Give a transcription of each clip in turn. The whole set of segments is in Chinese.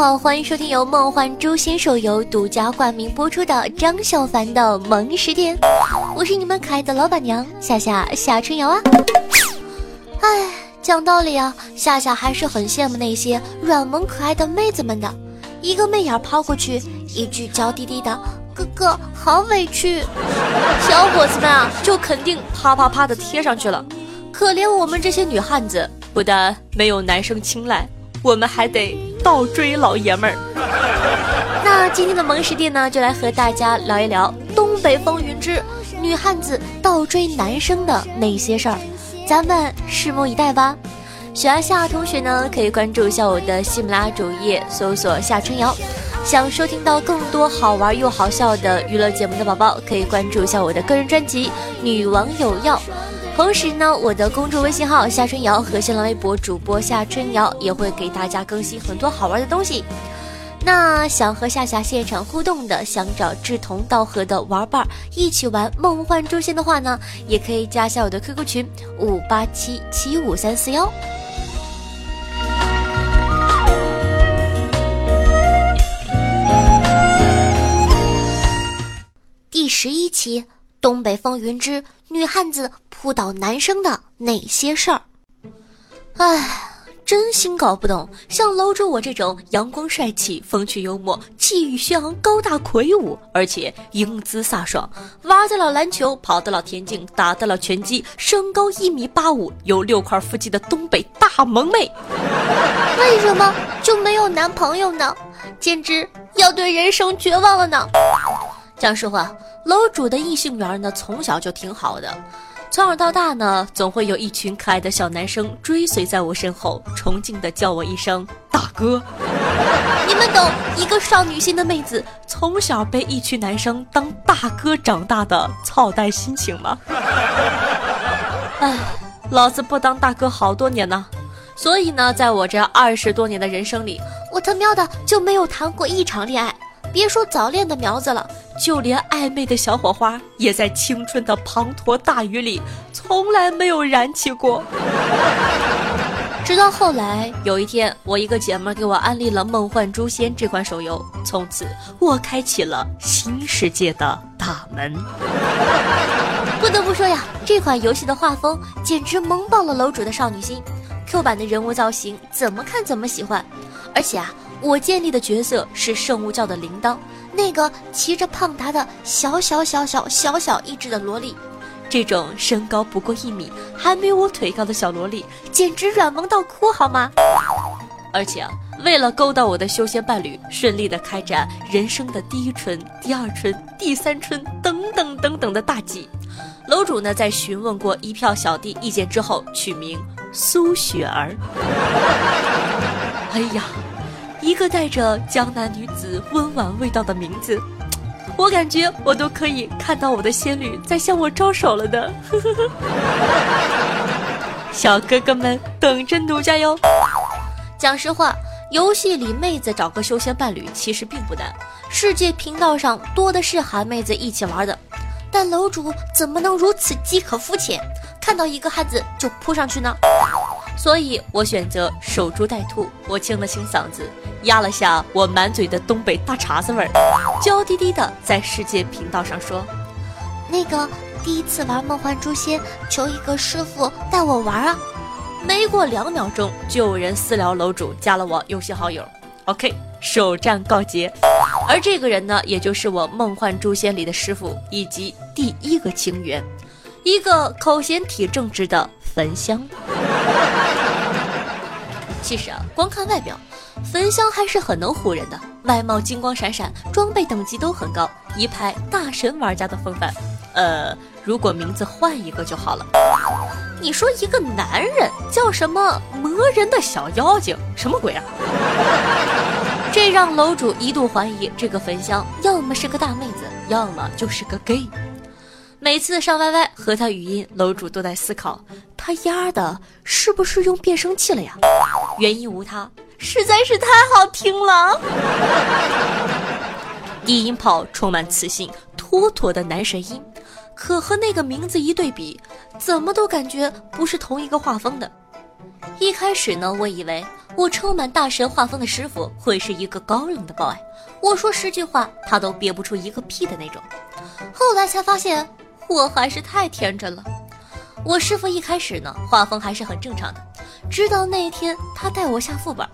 好，欢迎收听由梦幻诛仙手游独家冠名播出的张小凡的萌食店，我是你们可爱的老板娘夏夏夏春瑶啊。哎，讲道理啊，夏夏还是很羡慕那些软萌可爱的妹子们的，一个媚眼抛过去，一句娇滴滴的“哥哥好委屈”，小伙子们啊，就肯定啪啪啪的贴上去了。可怜我们这些女汉子，不但没有男生青睐，我们还得倒追老爷们儿。那今天的萌食店呢，就来和大家聊一聊东北风云之女汉子倒追男生的那些事儿。咱们拭目以待吧。喜欢夏同学呢，可以关注一下我的喜马拉雅主页，搜索夏春瑶。想收听到更多好玩又好笑的娱乐节目的宝宝，可以关注一下我的个人专辑《女王有药》。同时呢，我的公众微信号夏春瑶和新浪微博主播夏春瑶也会给大家更新很多好玩的东西。那想和夏夏现场互动的，想找志同道合的玩伴一起玩梦幻诛仙的话呢，也可以加下我的 QQ 群五八七七五三四幺。第十一期《东北风云之女汉子扑倒男生的那些事儿》。唉。真心搞不懂，像楼主我这种阳光帅气、风趣幽默、气宇轩昂、高大魁梧，而且英姿飒爽，玩得了篮球，跑得了田径，打得了拳击，身高一米八五，有六块腹肌的东北大萌妹，为什么就没有男朋友呢？简直要对人生绝望了呢！讲实话，楼主的异性缘呢，从小就挺好的。从小到大呢，总会有一群可爱的小男生追随在我身后，崇敬的叫我一声大哥。你们懂一个少女心的妹子从小被一群男生当大哥长大的操蛋心情吗？哎，老子不当大哥好多年呢，所以呢，在我这二十多年的人生里，我他喵的就没有谈过一场恋爱，别说早恋的苗子了。就连暧昧的小火花，也在青春的滂沱大雨里，从来没有燃起过。直到后来有一天，我一个姐妹给我安利了《梦幻诛仙》这款手游，从此我开启了新世界的大门。不得不说呀，这款游戏的画风简直萌爆了楼主的少女心，Q 版的人物造型怎么看怎么喜欢，而且啊，我建立的角色是圣物教的铃铛。那个骑着胖达的小小小小小小一只的萝莉，这种身高不过一米还没我腿高的小萝莉，简直软萌到哭好吗？而且啊为了勾到我的修仙伴侣，顺利的开展人生的第一春、第二春、第三春等等等等的大计，楼主呢在询问过一票小弟意见之后，取名苏雪儿。哎呀！一个带着江南女子温婉味道的名字，我感觉我都可以看到我的仙女在向我招手了的。小哥哥们等着奴家哟！讲实话，游戏里妹子找个修仙伴侣其实并不难，世界频道上多的是喊妹子一起玩的。但楼主怎么能如此饥渴肤浅，看到一个汉子就扑上去呢？所以我选择守株待兔，我清了清嗓子。压了下我满嘴的东北大碴子味儿，娇滴滴的在世界频道上说：“那个第一次玩梦幻诛仙，求一个师傅带我玩啊！”没过两秒钟，就有人私聊楼主加了我游戏好友。OK，首战告捷。而这个人呢，也就是我梦幻诛仙里的师傅以及第一个情缘，一个口嫌体正直的焚香。其实啊，光看外表。焚香还是很能唬人的，外貌金光闪闪，装备等级都很高，一派大神玩家的风范。呃，如果名字换一个就好了。你说一个男人叫什么磨人的小妖精，什么鬼啊？这让楼主一度怀疑这个焚香要么是个大妹子，要么就是个 gay。每次上 YY 和他语音，楼主都在思考，他丫的是不是用变声器了呀？原因无他。实在是太好听了，低音炮充满磁性，妥妥的男神音，可和那个名字一对比，怎么都感觉不是同一个画风的。一开始呢，我以为我充满大神画风的师傅会是一个高冷的 boy，我说十句话他都憋不出一个屁的那种。后来才发现，我还是太天真了。我师傅一开始呢，画风还是很正常的，直到那一天他带我下副本。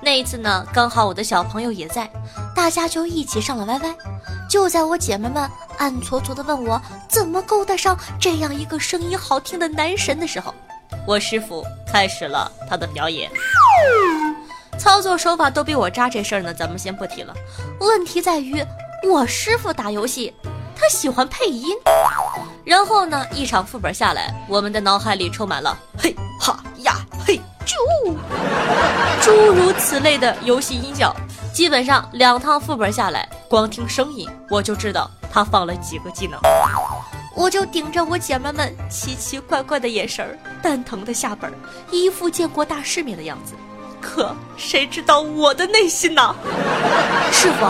那一次呢，刚好我的小朋友也在，大家就一起上了 YY。就在我姐妹们暗搓搓地问我怎么勾搭上这样一个声音好听的男神的时候，我师傅开始了他的表演。操作手法都比我渣，这事儿呢，咱们先不提了。问题在于，我师傅打游戏，他喜欢配音。然后呢，一场副本下来，我们的脑海里充满了嘿哈呀嘿啾，诸如此类的游戏音效。基本上两趟副本下来，光听声音我就知道他放了几个技能。我就顶着我姐妹们奇奇怪怪的眼神儿，蛋疼的下本，一副见过大世面的样子。可谁知道我的内心呢？师傅，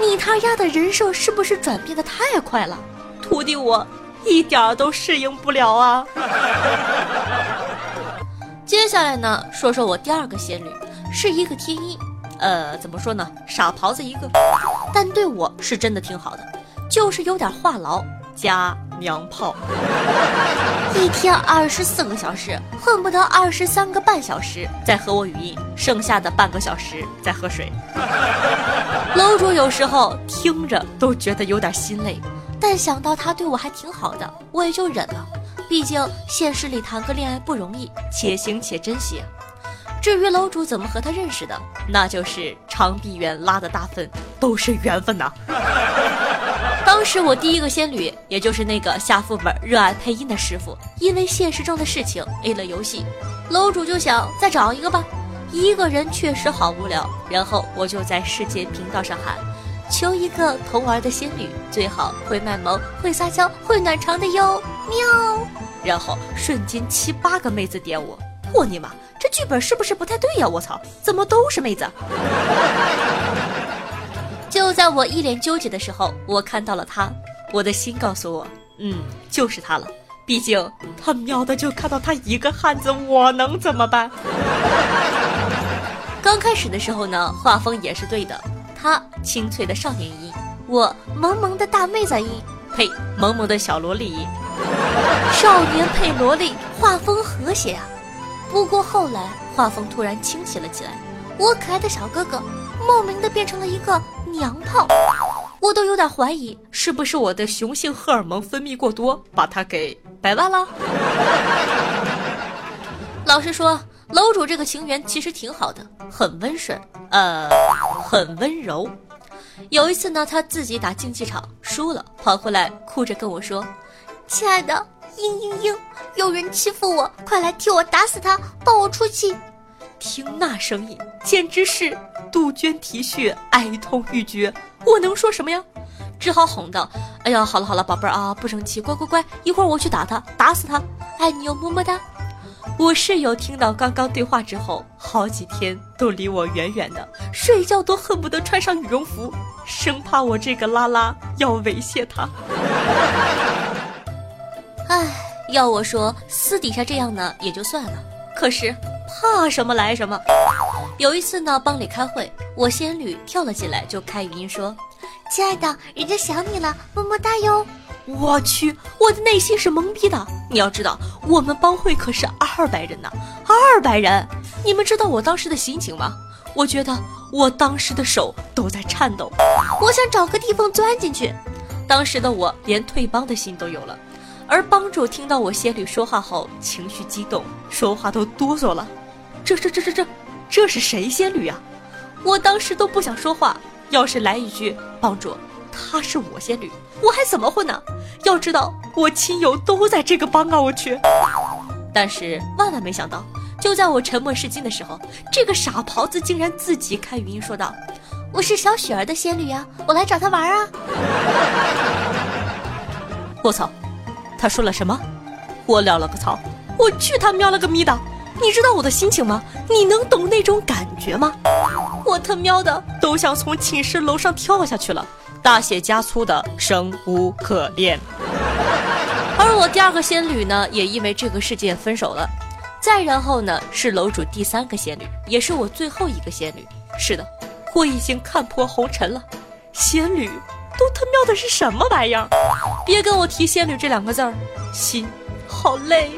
你他丫的人设是不是转变的太快了？徒弟我一点都适应不了啊！接下来呢，说说我第二个仙女，是一个天一，呃，怎么说呢，傻狍子一个，但对我是真的挺好的，就是有点话痨。加娘炮，一天二十四个小时，恨不得二十三个半小时在和我语音，剩下的半个小时在喝水。楼主有时候听着都觉得有点心累，但想到他对我还挺好的，我也就忍了。毕竟现实里谈个恋爱不容易，且行且珍惜。至于楼主怎么和他认识的，那就是长臂猿拉的大粪，都是缘分呐。当时我第一个仙女，也就是那个下副本热爱配音的师傅，因为现实中的事情 A 了游戏，楼主就想再找一个吧，一个人确实好无聊。然后我就在世界频道上喊，求一个同玩的仙女，最好会卖萌、会撒娇、会暖床的哟，喵！然后瞬间七八个妹子点我，我尼玛，这剧本是不是不太对呀？我操，怎么都是妹子？就在我一脸纠结的时候，我看到了他，我的心告诉我，嗯，就是他了。毕竟他喵的就看到他一个汉子，我能怎么办？刚开始的时候呢，画风也是对的，他清脆的少年音，我萌萌的大妹子音，呸，萌萌的小萝莉音，少年配萝莉，画风和谐啊。不过后来画风突然清晰了起来，我可爱的小哥哥莫名的变成了一个。娘炮，我都有点怀疑，是不是我的雄性荷尔蒙分泌过多，把他给掰弯了？老实说，楼主这个情缘其实挺好的，很温顺，呃，很温柔。有一次呢，他自己打竞技场输了，跑回来哭着跟我说：“亲爱的，嘤嘤嘤，有人欺负我，快来替我打死他，帮我出气。”听那声音，简直是杜鹃啼血，哀痛欲绝。我能说什么呀？只好哄道：“哎呀，好了好了，宝贝儿啊，不生气，乖乖乖，一会儿我去打他，打死他，爱你哟，么么哒。”我室友听到刚刚对话之后，好几天都离我远远的，睡觉都恨不得穿上羽绒服，生怕我这个拉拉要猥亵他。唉，要我说，私底下这样呢也就算了，可是。怕什么来什么。有一次呢，帮里开会，我仙女跳了进来，就开语音说：“亲爱的，人家想你了，么么哒哟。”我去，我的内心是懵逼的。你要知道，我们帮会可是二百人呢，二百人！你们知道我当时的心情吗？我觉得我当时的手都在颤抖，我想找个地方钻进去。当时的我连退帮的心都有了。而帮主听到我仙女说话后，情绪激动，说话都哆嗦了。这这这这这，这是谁仙女啊？我当时都不想说话。要是来一句帮主，她是我仙女，我还怎么混呢？要知道我亲友都在这个帮啊，我去！但是万万没想到，就在我沉默是金的时候，这个傻狍子竟然自己开语音说道：“我是小雪儿的仙女呀，我来找他玩啊！”我操！他说了什么？我了了个槽！我去他喵了个咪的！你知道我的心情吗？你能懂那种感觉吗？我他喵的都想从寝室楼上跳下去了！大写加粗的生无可恋。而我第二个仙女呢，也因为这个事件分手了。再然后呢，是楼主第三个仙女，也是我最后一个仙女。是的，我已经看破红尘了。仙女都他喵的是什么玩意儿？别跟我提仙女这两个字儿，心好累。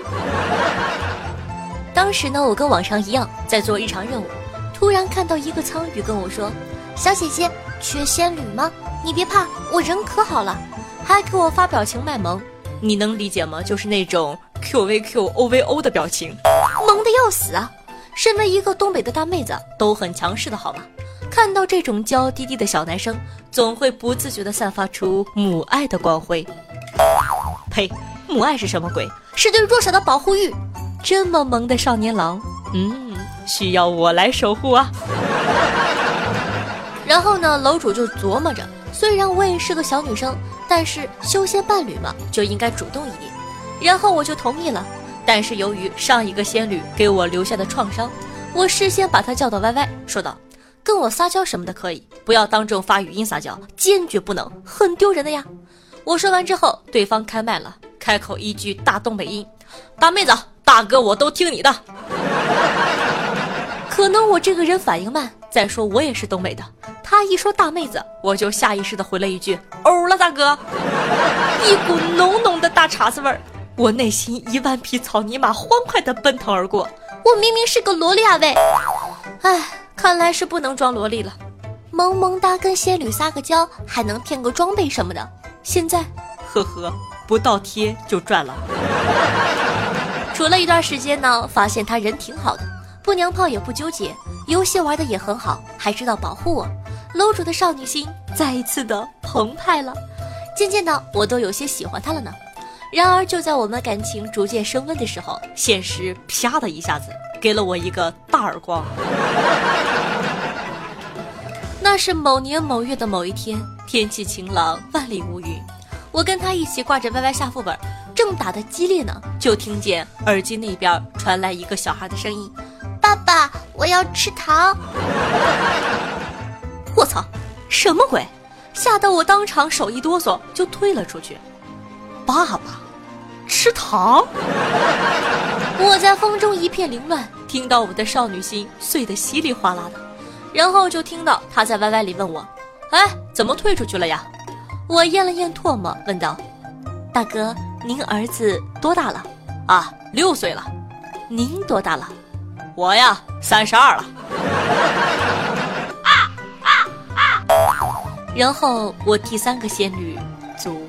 当时呢，我跟往常一样在做日常任务，突然看到一个苍鱼跟我说：“小姐姐，缺仙女吗？你别怕，我人可好了。”还给我发表情卖萌，你能理解吗？就是那种 Q V Q O V O 的表情，萌的要死啊！身为一个东北的大妹子，都很强势的好吗？看到这种娇滴滴的小男生，总会不自觉地散发出母爱的光辉。呸！母爱是什么鬼？是对弱小的保护欲。这么萌的少年郎，嗯，需要我来守护啊。然后呢，楼主就琢磨着，虽然我也是个小女生。但是修仙伴侣嘛，就应该主动一点。然后我就同意了。但是由于上一个仙侣给我留下的创伤，我事先把她叫到 YY，说道：“跟我撒娇什么的可以，不要当众发语音撒娇，坚决不能，很丢人的呀。”我说完之后，对方开麦了，开口一句大东北音：“大妹子，大哥我都听你的。”可能我这个人反应慢，再说我也是东北的。他一说大妹子，我就下意识的回了一句“欧了，大哥”，一股浓浓的大碴子味儿，我内心一万匹草泥马欢快的奔腾而过。我明明是个萝莉啊喂！哎，看来是不能装萝莉了。萌萌哒跟仙女撒个娇，还能骗个装备什么的。现在，呵呵，不倒贴就赚了。处了一段时间呢，发现他人挺好的。不娘炮也不纠结，游戏玩的也很好，还知道保护我。楼主的少女心再一次的澎湃了，渐渐的我都有些喜欢他了呢。然而就在我们感情逐渐升温的时候，现实啪的一下子给了我一个大耳光。那是某年某月的某一天，天气晴朗，万里无云。我跟他一起挂着 YY 下副本，正打得激烈呢，就听见耳机那边传来一个小孩的声音。爸爸，我要吃糖！我操，什么鬼？吓得我当场手一哆嗦，就退了出去。爸爸，吃糖！我在风中一片凌乱，听到我的少女心碎得稀里哗啦的，然后就听到他在 YY 里问我：“哎，怎么退出去了呀？”我咽了咽唾沫，问道：“大哥，您儿子多大了？”啊，六岁了。您多大了？我呀，三十二了。然后我第三个仙女足，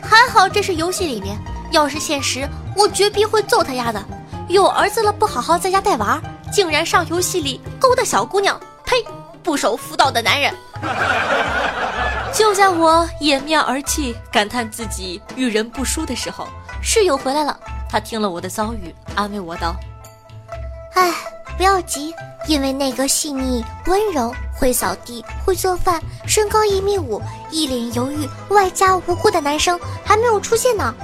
还好这是游戏里面，要是现实，我绝逼会揍他丫的。有儿子了不好好在家带娃，竟然上游戏里勾搭小姑娘，呸！不守妇道的男人。就在我掩面而泣，感叹自己遇人不淑的时候，室友回来了。他听了我的遭遇，安慰我道。哎，不要急，因为那个细腻温柔、会扫地、会做饭、身高一米五、一脸犹豫、外加无辜的男生还没有出现呢。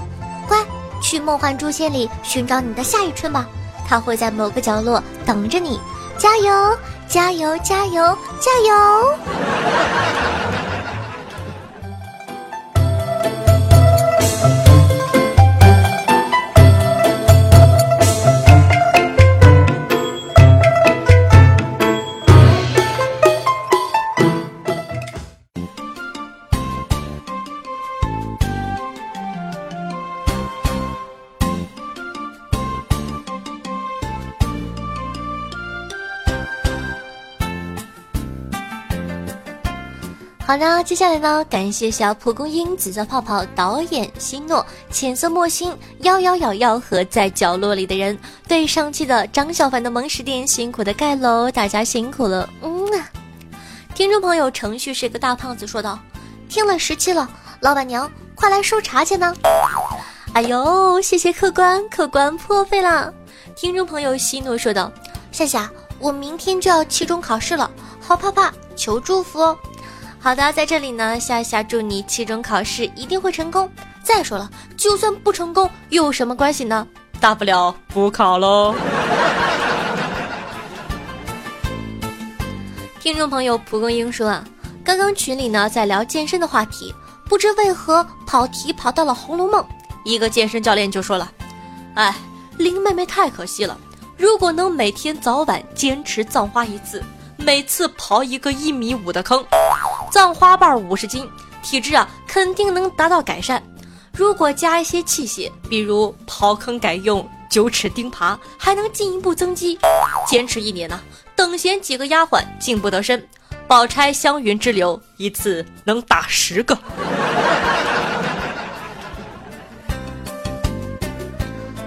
乖，去梦幻诛仙里寻找你的夏雨春吧，他会在某个角落等着你。加油，加油，加油，加油！好的，接下来呢，感谢小蒲公英、紫色泡泡、导演希诺、浅色墨心、幺幺幺幺和在角落里的人。对上期的张小凡的萌食店辛苦的盖楼，大家辛苦了。嗯啊，听众朋友，程序是个大胖子说道：“听了十期了，老板娘快来收茶钱呢。”哎呦，谢谢客官，客官破费了。听众朋友希诺说道：“夏夏，我明天就要期中考试了，好怕怕，求祝福哦。”好的，在这里呢，夏夏祝你期中考试一定会成功。再说了，就算不成功又有什么关系呢？大不了补考喽。听众朋友蒲公英说啊，刚刚群里呢在聊健身的话题，不知为何跑题跑到了《红楼梦》，一个健身教练就说了：“哎，林妹妹太可惜了，如果能每天早晚坚持葬花一次，每次刨一个一米五的坑，葬花瓣五十斤，体质啊肯定能达到改善。如果加一些器械，比如刨坑改用九齿钉耙，还能进一步增肌。坚持一年呢，等闲几个丫鬟进不得身。宝钗湘云之流，一次能打十个。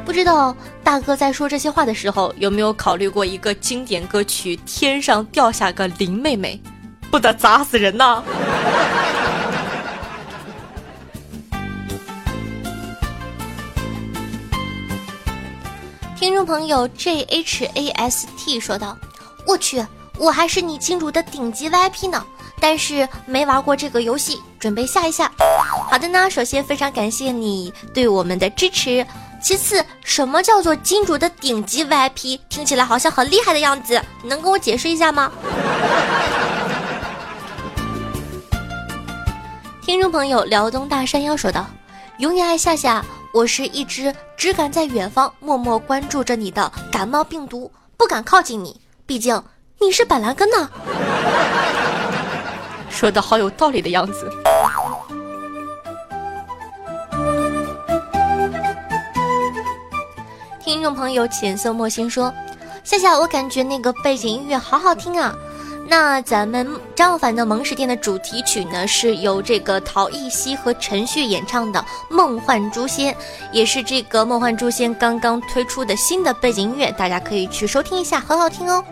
不知道大哥在说这些话的时候，有没有考虑过一个经典歌曲《天上掉下个林妹妹》，不得砸死人呐！听众朋友 J H A S T 说道：“我去。”我还是你金主的顶级 VIP 呢，但是没玩过这个游戏，准备下一下。好的呢，首先非常感谢你对我们的支持。其次，什么叫做金主的顶级 VIP？听起来好像很厉害的样子，能跟我解释一下吗？听众朋友辽东大山腰说道：“永远爱夏夏，我是一只只敢在远方默默关注着你的感冒病毒，不敢靠近你，毕竟。”你是板蓝根呢，说的好有道理的样子。听众朋友浅色墨心说：“夏夏，我感觉那个背景音乐好好听啊。”那咱们张凡的萌食店的主题曲呢，是由这个陶艺希和陈旭演唱的《梦幻诛仙》，也是这个《梦幻诛仙》刚刚推出的新的背景音乐，大家可以去收听一下，很好听哦。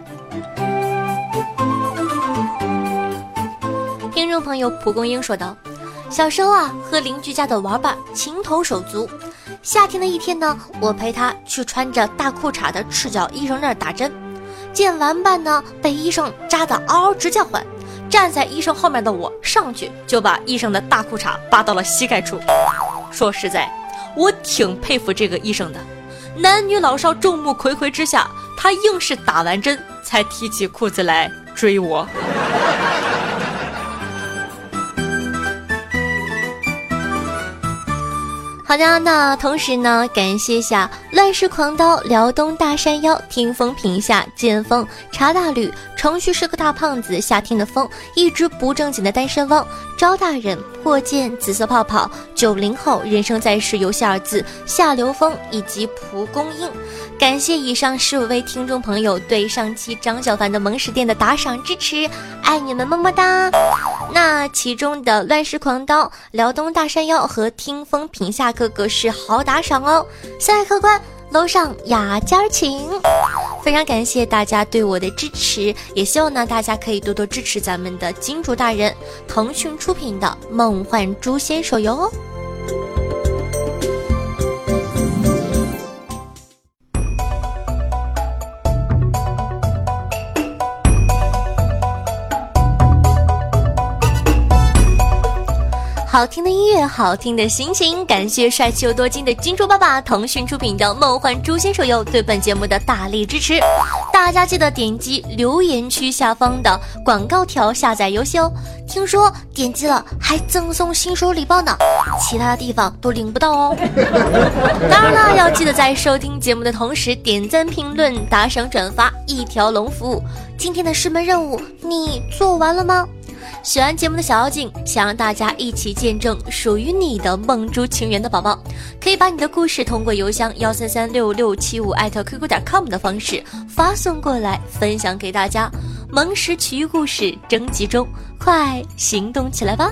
听众朋友蒲公英说道：“小时候啊，和邻居家的玩伴情同手足。夏天的一天呢，我陪他去穿着大裤衩的赤脚医生那儿打针，见玩伴呢被医生扎得嗷嗷直叫唤，站在医生后面的我上去就把医生的大裤衩扒到了膝盖处。说实在，我挺佩服这个医生的，男女老少众目睽睽之下，他硬是打完针才提起裤子来追我。”好的，那同时呢，感谢下乱世狂刀、辽东大山腰、听风品下剑锋、茶大吕、程序是个大胖子、夏天的风、一只不正经的单身汪、招大人、破剑、紫色泡泡、九零后、人生在世游戏二字、夏流风以及蒲公英。感谢以上十五位听众朋友对上期张小凡的萌食店的打赏支持，爱你们么么哒！那其中的乱世狂刀、辽东大山腰和听风品下哥哥是好打赏哦，三位客官楼上雅间请。非常感谢大家对我的支持，也希望呢大家可以多多支持咱们的金主大人，腾讯出品的《梦幻诛仙》手游哦。好听的音乐，好听的心情，感谢帅气又多金的金猪爸爸，腾讯出品的《梦幻诛仙》手游对本节目的大力支持。大家记得点击留言区下方的广告条下载游戏哦。听说点击了还赠送新手礼包呢，其他地方都领不到哦。当然了，要记得在收听节目的同时点赞、评论、打赏、转发，一条龙服务。今天的师门任务你做完了吗？喜欢节目的小妖精，想让大家一起见证属于你的梦珠情缘的宝宝，可以把你的故事通过邮箱幺三三六六七五艾特 QQ 点 com 的方式发送过来，分享给大家。萌时奇遇故事征集中，快行动起来吧！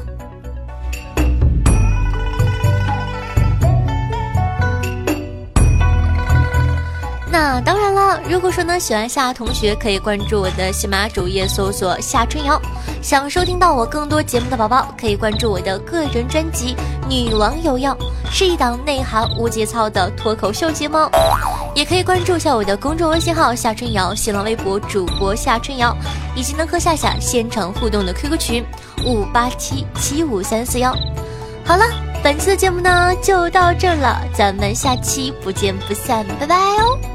那当然了，如果说呢喜欢夏同学，可以关注我的喜马主页，搜索夏春瑶。想收听到我更多节目的宝宝，可以关注我的个人专辑《女王有药》，是一档内涵无节操的脱口秀节目。也可以关注一下我的公众微信号夏春瑶，新浪微博主播夏春瑶，以及能和夏夏现场互动的 QQ 群五八七七五三四幺。好了，本期的节目呢就到这了，咱们下期不见不散，拜拜哦。